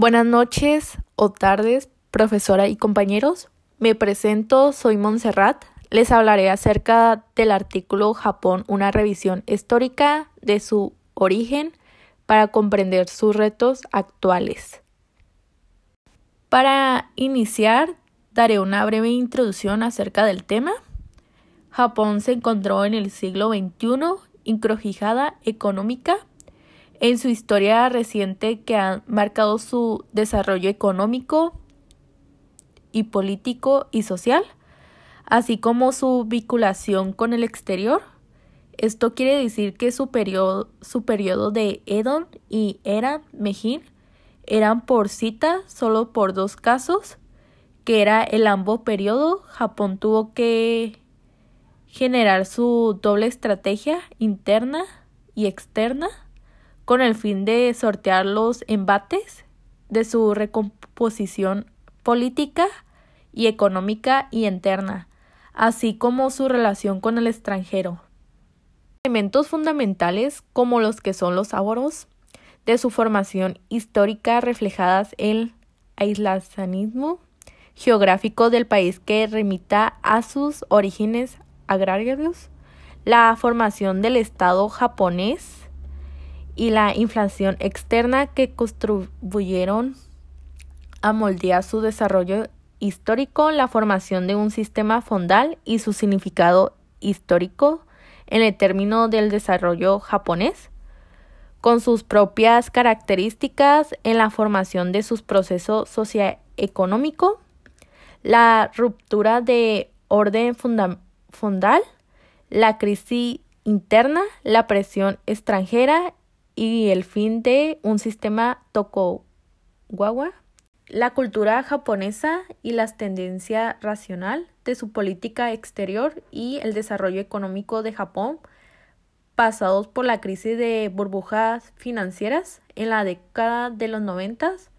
Buenas noches o tardes, profesora y compañeros. Me presento, soy Montserrat. Les hablaré acerca del artículo Japón, una revisión histórica de su origen para comprender sus retos actuales. Para iniciar, daré una breve introducción acerca del tema. Japón se encontró en el siglo XXI encrujada económica en su historia reciente que ha marcado su desarrollo económico y político y social, así como su vinculación con el exterior. Esto quiere decir que su periodo, de Edon y Era Meijin eran por cita solo por dos casos, que era el ambos periodo. Japón tuvo que generar su doble estrategia interna y externa con el fin de sortear los embates de su recomposición política y económica y interna, así como su relación con el extranjero. Elementos fundamentales como los que son los ahorros de su formación histórica reflejadas en el aislacionismo geográfico del país que remita a sus orígenes agrarios, la formación del Estado japonés y la inflación externa que contribuyeron a moldear su desarrollo histórico, la formación de un sistema fondal y su significado histórico en el término del desarrollo japonés, con sus propias características en la formación de sus procesos socioeconómico, la ruptura de orden fondal, la crisis interna, la presión extranjera y el fin de un sistema Tokugawa, la cultura japonesa y las tendencias racional de su política exterior y el desarrollo económico de Japón pasados por la crisis de burbujas financieras en la década de los noventas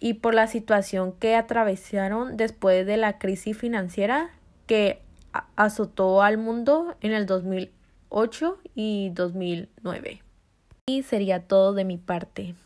y por la situación que atravesaron después de la crisis financiera que azotó al mundo en el 2008 y 2009. Y sería todo de mi parte.